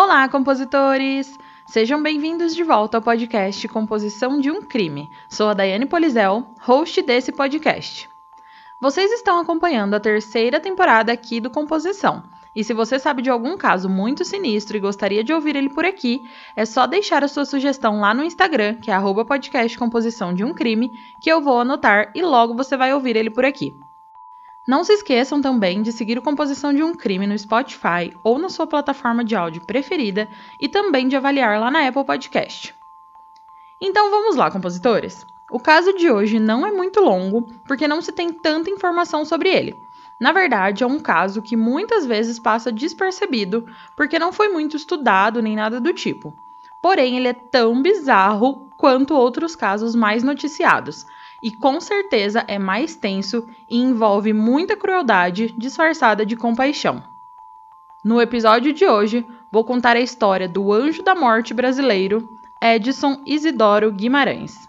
Olá, compositores! Sejam bem-vindos de volta ao podcast Composição de um Crime. Sou a Daiane Polizel, host desse podcast. Vocês estão acompanhando a terceira temporada aqui do Composição. E se você sabe de algum caso muito sinistro e gostaria de ouvir ele por aqui, é só deixar a sua sugestão lá no Instagram, que é arroba de um Crime, que eu vou anotar e logo você vai ouvir ele por aqui. Não se esqueçam também de seguir o Composição de um Crime no Spotify ou na sua plataforma de áudio preferida e também de avaliar lá na Apple Podcast. Então vamos lá, compositores! O caso de hoje não é muito longo porque não se tem tanta informação sobre ele. Na verdade, é um caso que muitas vezes passa despercebido porque não foi muito estudado nem nada do tipo. Porém, ele é tão bizarro quanto outros casos mais noticiados, e com certeza é mais tenso e envolve muita crueldade disfarçada de compaixão. No episódio de hoje, vou contar a história do anjo da morte brasileiro, Edson Isidoro Guimarães.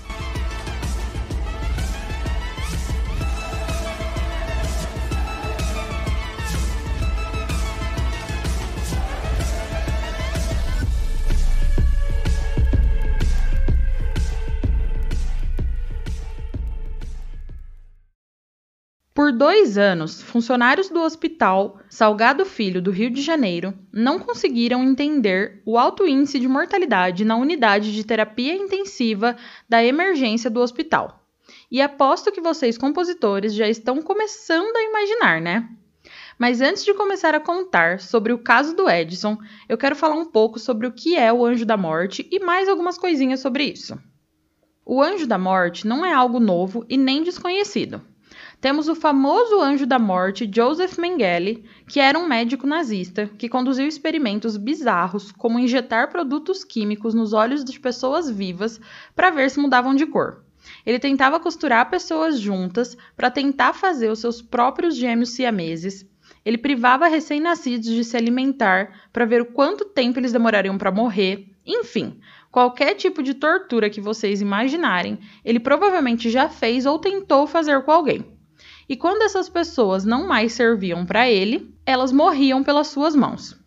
Por dois anos, funcionários do Hospital Salgado Filho do Rio de Janeiro não conseguiram entender o alto índice de mortalidade na unidade de terapia intensiva da emergência do hospital. E aposto que vocês, compositores, já estão começando a imaginar, né? Mas antes de começar a contar sobre o caso do Edson, eu quero falar um pouco sobre o que é o anjo da morte e mais algumas coisinhas sobre isso. O anjo da morte não é algo novo e nem desconhecido temos o famoso anjo da morte Joseph Mengele, que era um médico nazista que conduziu experimentos bizarros, como injetar produtos químicos nos olhos de pessoas vivas para ver se mudavam de cor. Ele tentava costurar pessoas juntas para tentar fazer os seus próprios gêmeos siameses. Ele privava recém-nascidos de se alimentar para ver o quanto tempo eles demorariam para morrer. Enfim, qualquer tipo de tortura que vocês imaginarem, ele provavelmente já fez ou tentou fazer com alguém e quando essas pessoas não mais serviam para ele, elas morriam pelas suas mãos.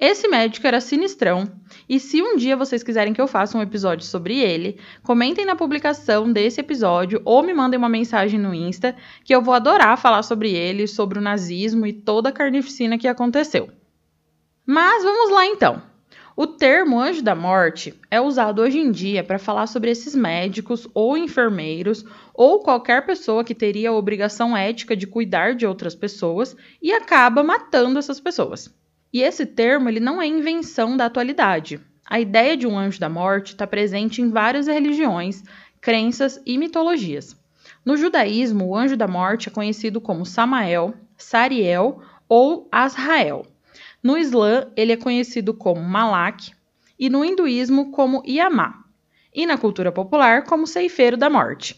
Esse médico era sinistrão, e se um dia vocês quiserem que eu faça um episódio sobre ele, comentem na publicação desse episódio ou me mandem uma mensagem no Insta, que eu vou adorar falar sobre ele, sobre o nazismo e toda a carnificina que aconteceu. Mas vamos lá então. O termo anjo da morte é usado hoje em dia para falar sobre esses médicos ou enfermeiros ou qualquer pessoa que teria a obrigação ética de cuidar de outras pessoas e acaba matando essas pessoas. E esse termo ele não é invenção da atualidade. A ideia de um anjo da morte está presente em várias religiões, crenças e mitologias. No judaísmo, o anjo da morte é conhecido como Samael, Sariel ou Azrael. No Islã, ele é conhecido como Malak e no hinduísmo como Yamá, e na cultura popular como ceifeiro da morte.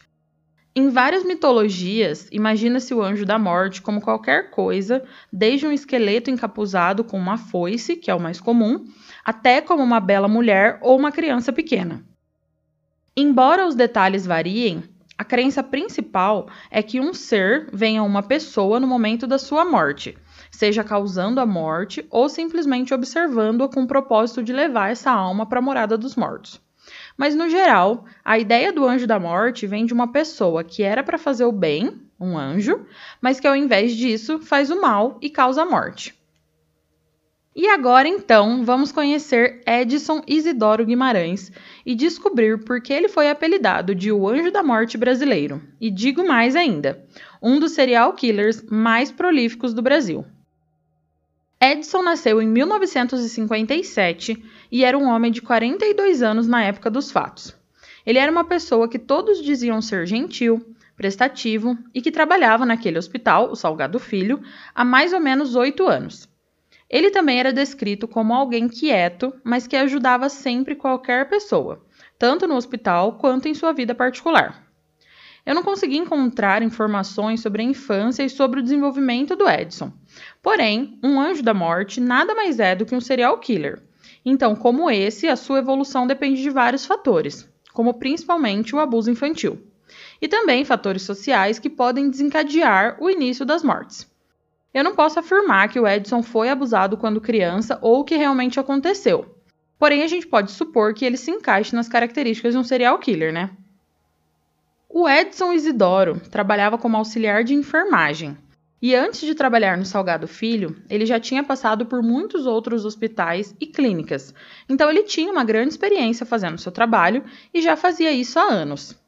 Em várias mitologias, imagina-se o anjo da morte como qualquer coisa, desde um esqueleto encapuzado com uma foice, que é o mais comum, até como uma bela mulher ou uma criança pequena. Embora os detalhes variem, a crença principal é que um ser venha a uma pessoa no momento da sua morte, seja causando a morte ou simplesmente observando-a com o propósito de levar essa alma para a morada dos mortos. Mas no geral, a ideia do anjo da morte vem de uma pessoa que era para fazer o bem, um anjo, mas que ao invés disso faz o mal e causa a morte. E agora então vamos conhecer Edson Isidoro Guimarães e descobrir por que ele foi apelidado de o Anjo da Morte brasileiro. E digo mais ainda, um dos serial killers mais prolíficos do Brasil. Edson nasceu em 1957 e era um homem de 42 anos na época dos fatos. Ele era uma pessoa que todos diziam ser gentil, prestativo e que trabalhava naquele hospital, o Salgado Filho, há mais ou menos oito anos. Ele também era descrito como alguém quieto, mas que ajudava sempre qualquer pessoa, tanto no hospital quanto em sua vida particular. Eu não consegui encontrar informações sobre a infância e sobre o desenvolvimento do Edson. Porém, um anjo da morte nada mais é do que um serial killer. Então, como esse, a sua evolução depende de vários fatores, como principalmente o abuso infantil, e também fatores sociais que podem desencadear o início das mortes. Eu não posso afirmar que o Edson foi abusado quando criança ou que realmente aconteceu. Porém, a gente pode supor que ele se encaixe nas características de um serial killer, né? O Edson Isidoro trabalhava como auxiliar de enfermagem. E antes de trabalhar no Salgado Filho, ele já tinha passado por muitos outros hospitais e clínicas. Então ele tinha uma grande experiência fazendo seu trabalho e já fazia isso há anos.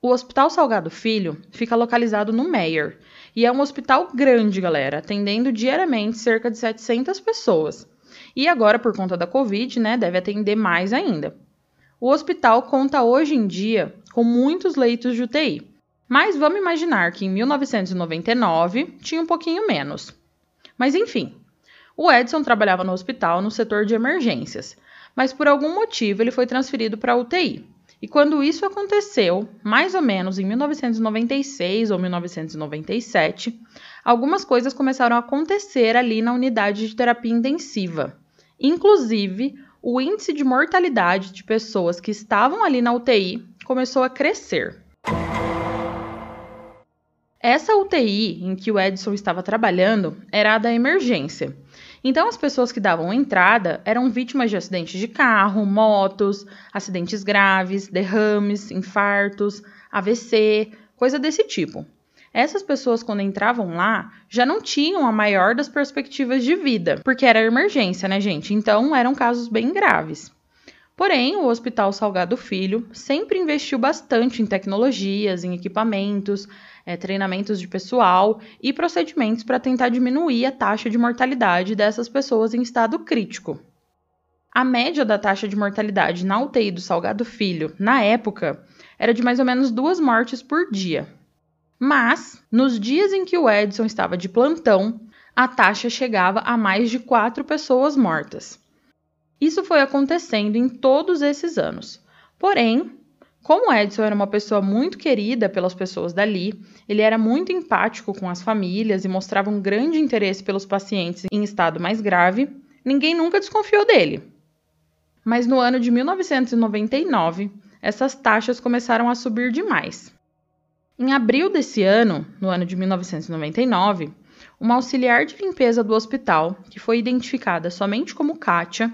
O Hospital Salgado Filho fica localizado no Meyer e é um hospital grande, galera, atendendo diariamente cerca de 700 pessoas. E agora, por conta da Covid, né, deve atender mais ainda. O hospital conta hoje em dia com muitos leitos de UTI, mas vamos imaginar que em 1999 tinha um pouquinho menos. Mas enfim, o Edson trabalhava no hospital no setor de emergências, mas por algum motivo ele foi transferido para UTI. E quando isso aconteceu, mais ou menos em 1996 ou 1997, algumas coisas começaram a acontecer ali na unidade de terapia intensiva. Inclusive, o índice de mortalidade de pessoas que estavam ali na UTI começou a crescer. Essa UTI em que o Edson estava trabalhando era a da emergência. Então, as pessoas que davam entrada eram vítimas de acidentes de carro, motos, acidentes graves, derrames, infartos, AVC, coisa desse tipo. Essas pessoas, quando entravam lá, já não tinham a maior das perspectivas de vida, porque era emergência, né, gente? Então eram casos bem graves. Porém, o Hospital Salgado Filho sempre investiu bastante em tecnologias, em equipamentos, é, treinamentos de pessoal e procedimentos para tentar diminuir a taxa de mortalidade dessas pessoas em estado crítico. A média da taxa de mortalidade na UTI do Salgado Filho, na época, era de mais ou menos duas mortes por dia. Mas, nos dias em que o Edson estava de plantão, a taxa chegava a mais de quatro pessoas mortas. Isso foi acontecendo em todos esses anos. Porém, como Edson era uma pessoa muito querida pelas pessoas dali, ele era muito empático com as famílias e mostrava um grande interesse pelos pacientes em estado mais grave, ninguém nunca desconfiou dele. Mas no ano de 1999, essas taxas começaram a subir demais. Em abril desse ano, no ano de 1999, uma auxiliar de limpeza do hospital, que foi identificada somente como Kátia,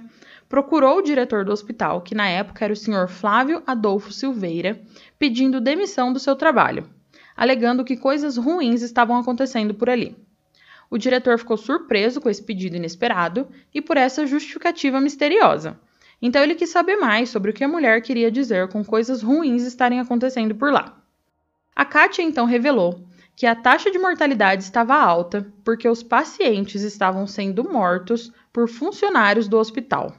procurou o diretor do hospital, que na época era o senhor Flávio Adolfo Silveira, pedindo demissão do seu trabalho, alegando que coisas ruins estavam acontecendo por ali. O diretor ficou surpreso com esse pedido inesperado e por essa justificativa misteriosa. Então ele quis saber mais sobre o que a mulher queria dizer com coisas ruins estarem acontecendo por lá. A Kátia então revelou que a taxa de mortalidade estava alta porque os pacientes estavam sendo mortos por funcionários do hospital.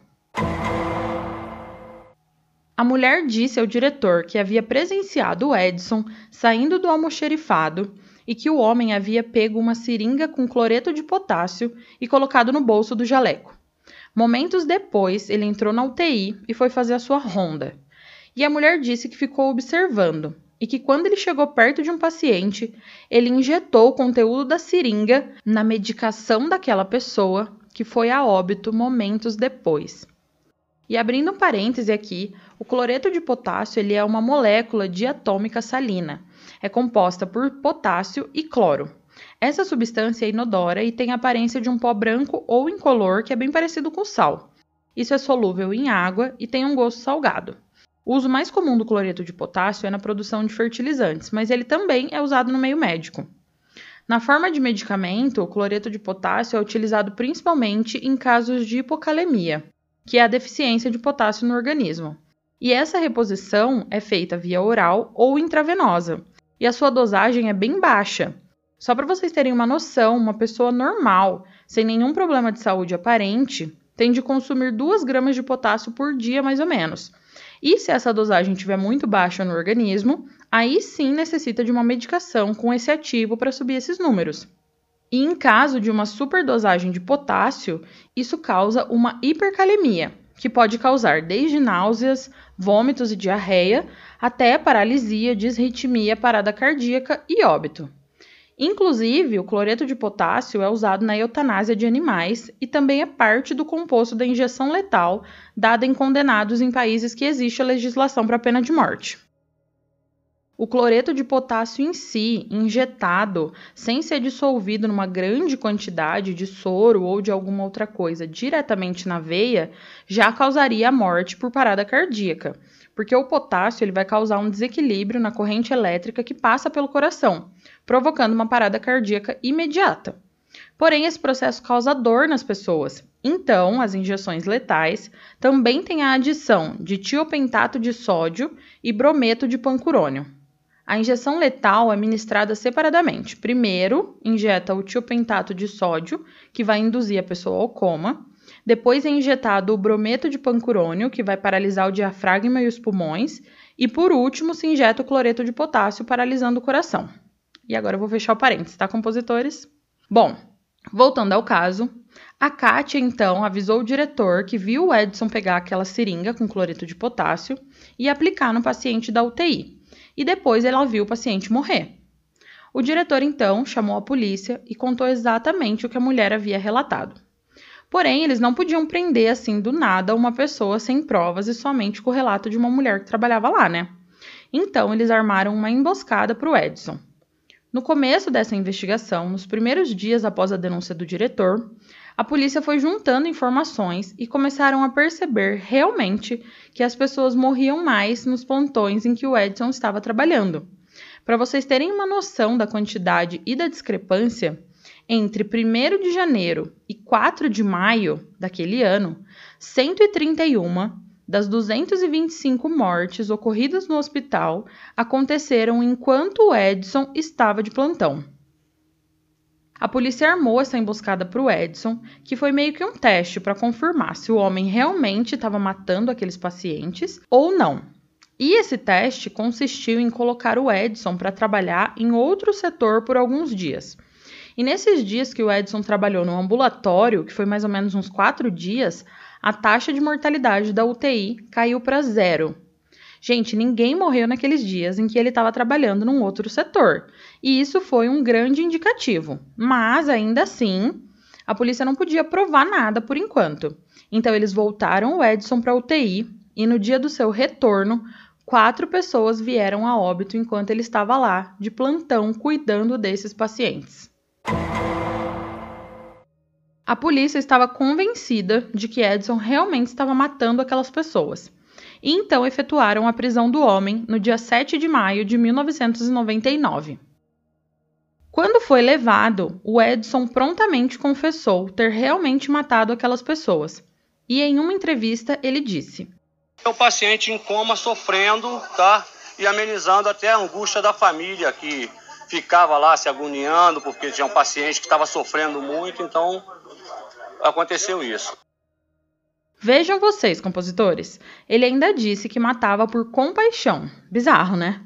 A mulher disse ao diretor que havia presenciado o Edson saindo do almoxerifado e que o homem havia pego uma seringa com cloreto de potássio e colocado no bolso do jaleco. Momentos depois, ele entrou na UTI e foi fazer a sua ronda. E a mulher disse que ficou observando, e que quando ele chegou perto de um paciente, ele injetou o conteúdo da seringa na medicação daquela pessoa, que foi a óbito momentos depois. E abrindo um parêntese aqui, o cloreto de potássio ele é uma molécula diatômica salina. É composta por potássio e cloro. Essa substância é inodora e tem a aparência de um pó branco ou incolor que é bem parecido com sal. Isso é solúvel em água e tem um gosto salgado. O uso mais comum do cloreto de potássio é na produção de fertilizantes, mas ele também é usado no meio médico. Na forma de medicamento, o cloreto de potássio é utilizado principalmente em casos de hipocalemia, que é a deficiência de potássio no organismo. E essa reposição é feita via oral ou intravenosa, e a sua dosagem é bem baixa. Só para vocês terem uma noção, uma pessoa normal, sem nenhum problema de saúde aparente, tem de consumir 2 gramas de potássio por dia, mais ou menos. E se essa dosagem estiver muito baixa no organismo, aí sim necessita de uma medicação com esse ativo para subir esses números. E em caso de uma superdosagem de potássio, isso causa uma hipercalemia, que pode causar desde náuseas, vômitos e diarreia, até paralisia, disritmia, parada cardíaca e óbito. Inclusive, o cloreto de potássio é usado na eutanásia de animais e também é parte do composto da injeção letal dada em condenados em países que existe a legislação para pena de morte. O cloreto de potássio em si, injetado, sem ser dissolvido numa grande quantidade de soro ou de alguma outra coisa diretamente na veia, já causaria a morte por parada cardíaca, porque o potássio ele vai causar um desequilíbrio na corrente elétrica que passa pelo coração, provocando uma parada cardíaca imediata. Porém, esse processo causa dor nas pessoas. Então, as injeções letais também têm a adição de tiopentato de sódio e brometo de pancurônio. A injeção letal é ministrada separadamente. Primeiro, injeta o tiopentato de sódio, que vai induzir a pessoa ao coma. Depois é injetado o brometo de pancurônio, que vai paralisar o diafragma e os pulmões. E por último, se injeta o cloreto de potássio, paralisando o coração. E agora eu vou fechar o parênteses, tá, compositores? Bom, voltando ao caso, a Kátia então avisou o diretor que viu o Edson pegar aquela seringa com cloreto de potássio e aplicar no paciente da UTI e depois ela viu o paciente morrer. O diretor então chamou a polícia e contou exatamente o que a mulher havia relatado. Porém, eles não podiam prender assim do nada uma pessoa sem provas e somente com o relato de uma mulher que trabalhava lá, né? Então, eles armaram uma emboscada para o Edson. No começo dessa investigação, nos primeiros dias após a denúncia do diretor, a polícia foi juntando informações e começaram a perceber realmente que as pessoas morriam mais nos plantões em que o Edson estava trabalhando. Para vocês terem uma noção da quantidade e da discrepância, entre 1 de janeiro e 4 de maio daquele ano, 131 das 225 mortes ocorridas no hospital aconteceram enquanto o Edson estava de plantão. A polícia armou essa emboscada para o Edson, que foi meio que um teste para confirmar se o homem realmente estava matando aqueles pacientes ou não. E esse teste consistiu em colocar o Edson para trabalhar em outro setor por alguns dias. E nesses dias que o Edson trabalhou no ambulatório, que foi mais ou menos uns quatro dias, a taxa de mortalidade da UTI caiu para zero. Gente, ninguém morreu naqueles dias em que ele estava trabalhando num outro setor. E isso foi um grande indicativo. Mas, ainda assim, a polícia não podia provar nada por enquanto. Então, eles voltaram o Edson para UTI e no dia do seu retorno, quatro pessoas vieram a óbito enquanto ele estava lá, de plantão, cuidando desses pacientes. A polícia estava convencida de que Edson realmente estava matando aquelas pessoas e então efetuaram a prisão do homem no dia 7 de maio de 1999. Quando foi levado, o Edson prontamente confessou ter realmente matado aquelas pessoas. E em uma entrevista ele disse: O paciente em coma sofrendo, tá? E amenizando até a angústia da família que ficava lá se agoniando porque tinha um paciente que estava sofrendo muito, então aconteceu isso. Vejam vocês, compositores. Ele ainda disse que matava por compaixão. Bizarro, né?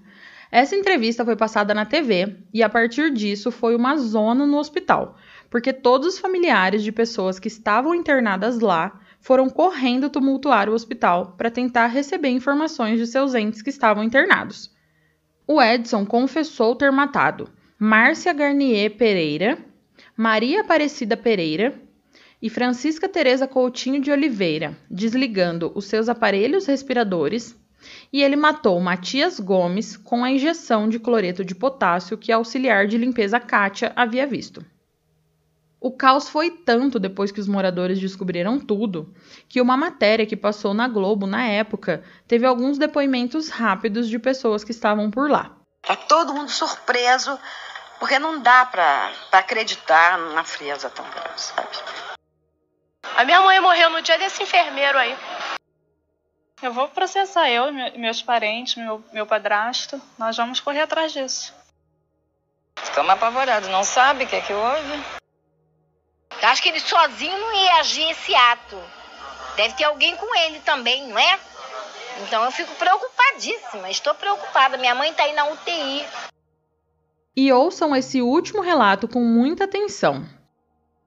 Essa entrevista foi passada na TV e a partir disso foi uma zona no hospital, porque todos os familiares de pessoas que estavam internadas lá foram correndo tumultuar o hospital para tentar receber informações de seus entes que estavam internados. O Edson confessou ter matado Márcia Garnier Pereira, Maria Aparecida Pereira e Francisca Teresa Coutinho de Oliveira, desligando os seus aparelhos respiradores, e ele matou Matias Gomes com a injeção de cloreto de potássio que a auxiliar de limpeza Kátia havia visto. O caos foi tanto depois que os moradores descobriram tudo, que uma matéria que passou na Globo na época teve alguns depoimentos rápidos de pessoas que estavam por lá. Tá todo mundo surpreso, porque não dá para acreditar na frieza tão grande, sabe? A minha mãe morreu no dia desse enfermeiro aí. Eu vou processar eu, meus parentes, meu, meu padrasto. Nós vamos correr atrás disso. Estamos apavorados, não sabe o que é que houve? Eu acho que ele sozinho não ia agir esse ato. Deve ter alguém com ele também, não é? Então eu fico preocupadíssima, estou preocupada. Minha mãe está aí na UTI. E ouçam esse último relato com muita atenção.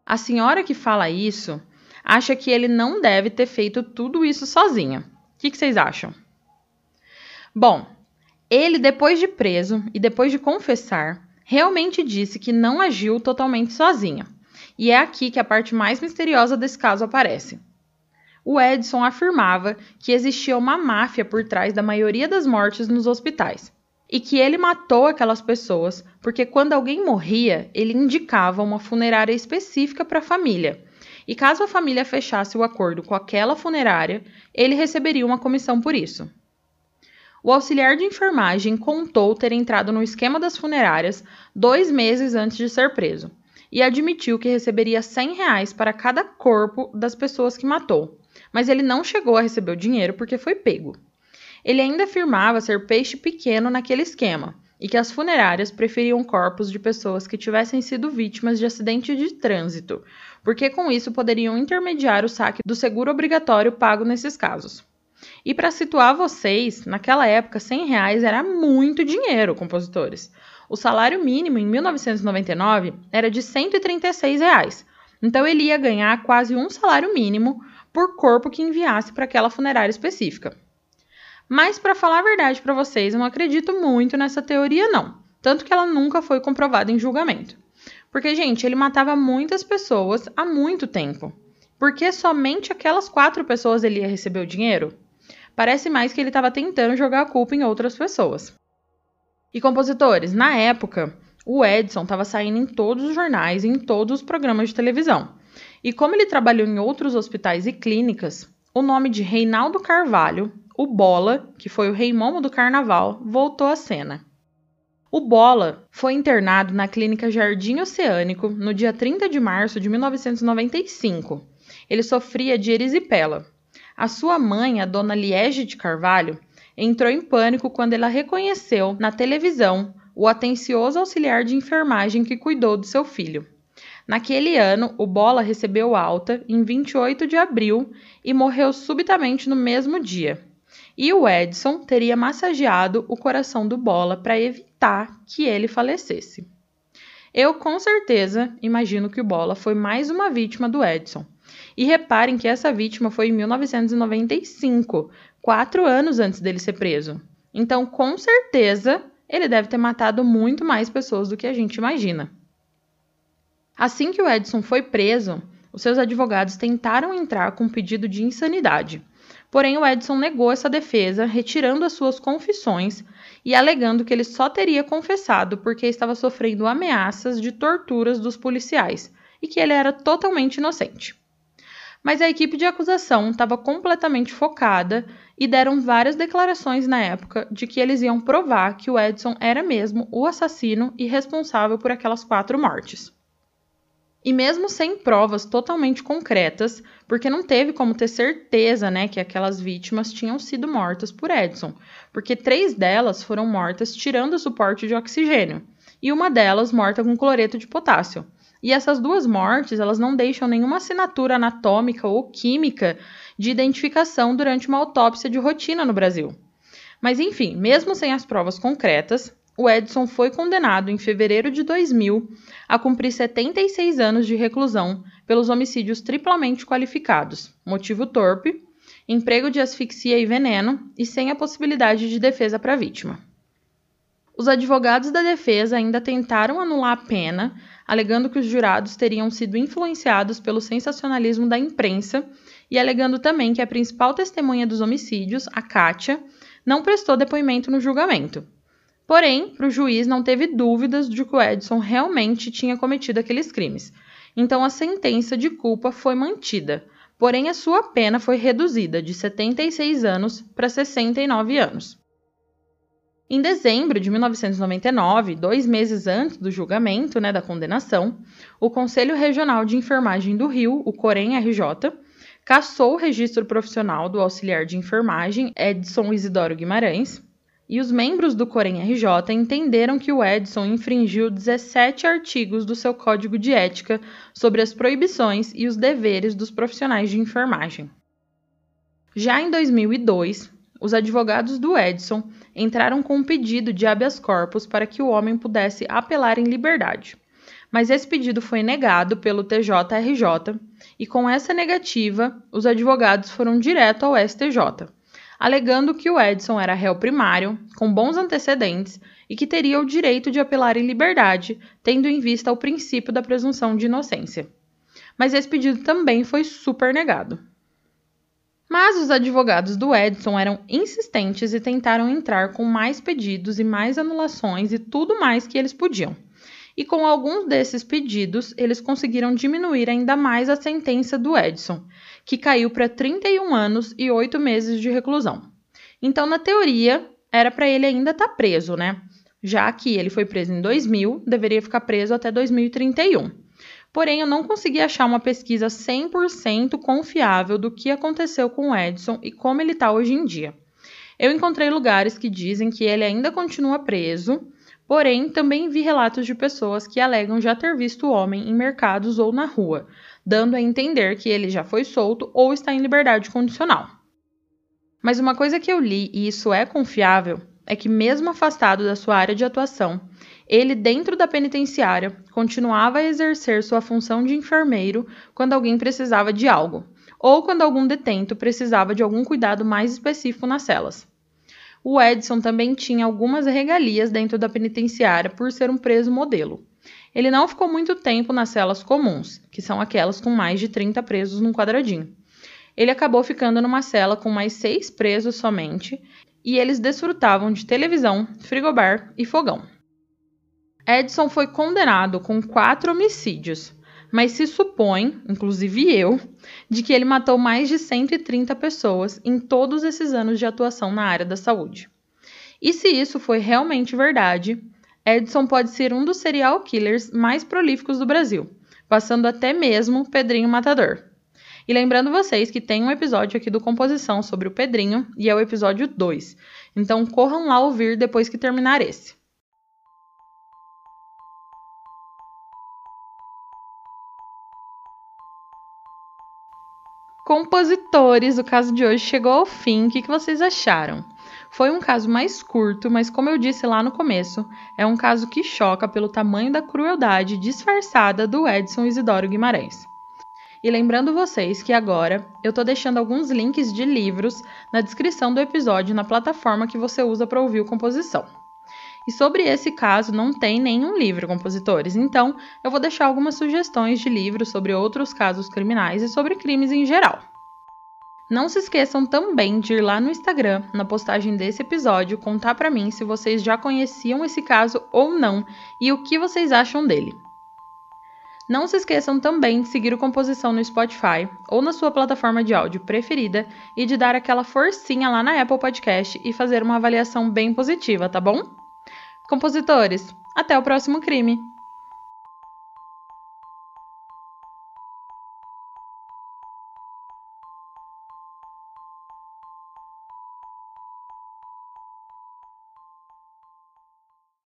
A senhora que fala isso acha que ele não deve ter feito tudo isso sozinha. O que, que vocês acham? Bom, ele, depois de preso e depois de confessar, realmente disse que não agiu totalmente sozinha. E é aqui que a parte mais misteriosa desse caso aparece. O Edson afirmava que existia uma máfia por trás da maioria das mortes nos hospitais e que ele matou aquelas pessoas porque quando alguém morria, ele indicava uma funerária específica para a família. E caso a família fechasse o acordo com aquela funerária, ele receberia uma comissão por isso. O auxiliar de enfermagem contou ter entrado no esquema das funerárias dois meses antes de ser preso e admitiu que receberia 100 reais para cada corpo das pessoas que matou, mas ele não chegou a receber o dinheiro porque foi pego. Ele ainda afirmava ser peixe pequeno naquele esquema e que as funerárias preferiam corpos de pessoas que tivessem sido vítimas de acidente de trânsito, porque com isso poderiam intermediar o saque do seguro obrigatório pago nesses casos. E para situar vocês, naquela época, 100 reais era muito dinheiro, compositores. O salário mínimo em 1999 era de 136 reais. Então ele ia ganhar quase um salário mínimo por corpo que enviasse para aquela funerária específica. Mas para falar a verdade para vocês, eu não acredito muito nessa teoria não, tanto que ela nunca foi comprovada em julgamento. Porque, gente, ele matava muitas pessoas há muito tempo. Por que somente aquelas quatro pessoas ele ia receber o dinheiro? parece mais que ele estava tentando jogar a culpa em outras pessoas. E compositores, na época, o Edson estava saindo em todos os jornais e em todos os programas de televisão. E como ele trabalhou em outros hospitais e clínicas, o nome de Reinaldo Carvalho, o Bola, que foi o rei momo do carnaval, voltou à cena. O Bola foi internado na clínica Jardim Oceânico no dia 30 de março de 1995. Ele sofria de erisipela, a sua mãe, a dona Liege de Carvalho, entrou em pânico quando ela reconheceu na televisão o atencioso auxiliar de enfermagem que cuidou do seu filho. Naquele ano, o Bola recebeu alta em 28 de abril e morreu subitamente no mesmo dia. E o Edson teria massageado o coração do Bola para evitar que ele falecesse. Eu com certeza imagino que o Bola foi mais uma vítima do Edson. E reparem que essa vítima foi em 1995, quatro anos antes dele ser preso. Então, com certeza, ele deve ter matado muito mais pessoas do que a gente imagina. Assim que o Edson foi preso, os seus advogados tentaram entrar com um pedido de insanidade. Porém, o Edson negou essa defesa, retirando as suas confissões e alegando que ele só teria confessado porque estava sofrendo ameaças de torturas dos policiais e que ele era totalmente inocente mas a equipe de acusação estava completamente focada e deram várias declarações na época de que eles iam provar que o Edson era mesmo o assassino e responsável por aquelas quatro mortes. E mesmo sem provas totalmente concretas, porque não teve como ter certeza né, que aquelas vítimas tinham sido mortas por Edson, porque três delas foram mortas tirando o suporte de oxigênio, e uma delas morta com cloreto de potássio. E essas duas mortes, elas não deixam nenhuma assinatura anatômica ou química de identificação durante uma autópsia de rotina no Brasil. Mas enfim, mesmo sem as provas concretas, o Edson foi condenado em fevereiro de 2000 a cumprir 76 anos de reclusão pelos homicídios triplamente qualificados, motivo torpe, emprego de asfixia e veneno e sem a possibilidade de defesa para a vítima. Os advogados da defesa ainda tentaram anular a pena, alegando que os jurados teriam sido influenciados pelo sensacionalismo da imprensa e alegando também que a principal testemunha dos homicídios, a Kátia, não prestou depoimento no julgamento. Porém, para o juiz não teve dúvidas de que o Edson realmente tinha cometido aqueles crimes. Então a sentença de culpa foi mantida, porém a sua pena foi reduzida de 76 anos para 69 anos. Em dezembro de 1999, dois meses antes do julgamento né, da condenação, o Conselho Regional de Enfermagem do Rio, o COREM-RJ, cassou o registro profissional do auxiliar de enfermagem Edson Isidoro Guimarães, e os membros do COREM-RJ entenderam que o Edson infringiu 17 artigos do seu Código de Ética sobre as proibições e os deveres dos profissionais de enfermagem. Já em 2002, os advogados do Edson entraram com um pedido de habeas corpus para que o homem pudesse apelar em liberdade. Mas esse pedido foi negado pelo TJRJ e, com essa negativa, os advogados foram direto ao STJ, alegando que o Edson era réu primário, com bons antecedentes e que teria o direito de apelar em liberdade, tendo em vista o princípio da presunção de inocência. Mas esse pedido também foi super negado. Mas os advogados do Edson eram insistentes e tentaram entrar com mais pedidos e mais anulações e tudo mais que eles podiam. E com alguns desses pedidos, eles conseguiram diminuir ainda mais a sentença do Edson, que caiu para 31 anos e 8 meses de reclusão. Então, na teoria, era para ele ainda estar tá preso, né? Já que ele foi preso em 2000, deveria ficar preso até 2031 porém eu não consegui achar uma pesquisa 100% confiável do que aconteceu com o Edson e como ele está hoje em dia. Eu encontrei lugares que dizem que ele ainda continua preso, porém também vi relatos de pessoas que alegam já ter visto o homem em mercados ou na rua, dando a entender que ele já foi solto ou está em liberdade condicional. Mas uma coisa que eu li, e isso é confiável, é que, mesmo afastado da sua área de atuação, ele, dentro da penitenciária, continuava a exercer sua função de enfermeiro quando alguém precisava de algo, ou quando algum detento precisava de algum cuidado mais específico nas celas. O Edson também tinha algumas regalias dentro da penitenciária por ser um preso modelo. Ele não ficou muito tempo nas celas comuns, que são aquelas com mais de 30 presos num quadradinho. Ele acabou ficando numa cela com mais seis presos somente, e eles desfrutavam de televisão, frigobar e fogão. Edson foi condenado com quatro homicídios, mas se supõe, inclusive eu, de que ele matou mais de 130 pessoas em todos esses anos de atuação na área da saúde. E se isso foi realmente verdade, Edson pode ser um dos serial killers mais prolíficos do Brasil, passando até mesmo Pedrinho Matador. E lembrando vocês que tem um episódio aqui do Composição sobre o Pedrinho, e é o episódio 2. Então corram lá ouvir depois que terminar esse. Compositores, o caso de hoje chegou ao fim. O que, vocês acharam? Foi um caso mais curto, mas como eu disse lá no começo, é um caso que choca pelo tamanho da crueldade disfarçada do Edson Isidoro Guimarães. E lembrando vocês que agora eu tô deixando alguns links de livros na descrição do episódio na plataforma que você usa para ouvir o composição. E sobre esse caso não tem nenhum livro, compositores, então eu vou deixar algumas sugestões de livros sobre outros casos criminais e sobre crimes em geral. Não se esqueçam também de ir lá no Instagram, na postagem desse episódio, contar para mim se vocês já conheciam esse caso ou não e o que vocês acham dele. Não se esqueçam também de seguir o Composição no Spotify ou na sua plataforma de áudio preferida e de dar aquela forcinha lá na Apple Podcast e fazer uma avaliação bem positiva, tá bom? Compositores, até o próximo crime!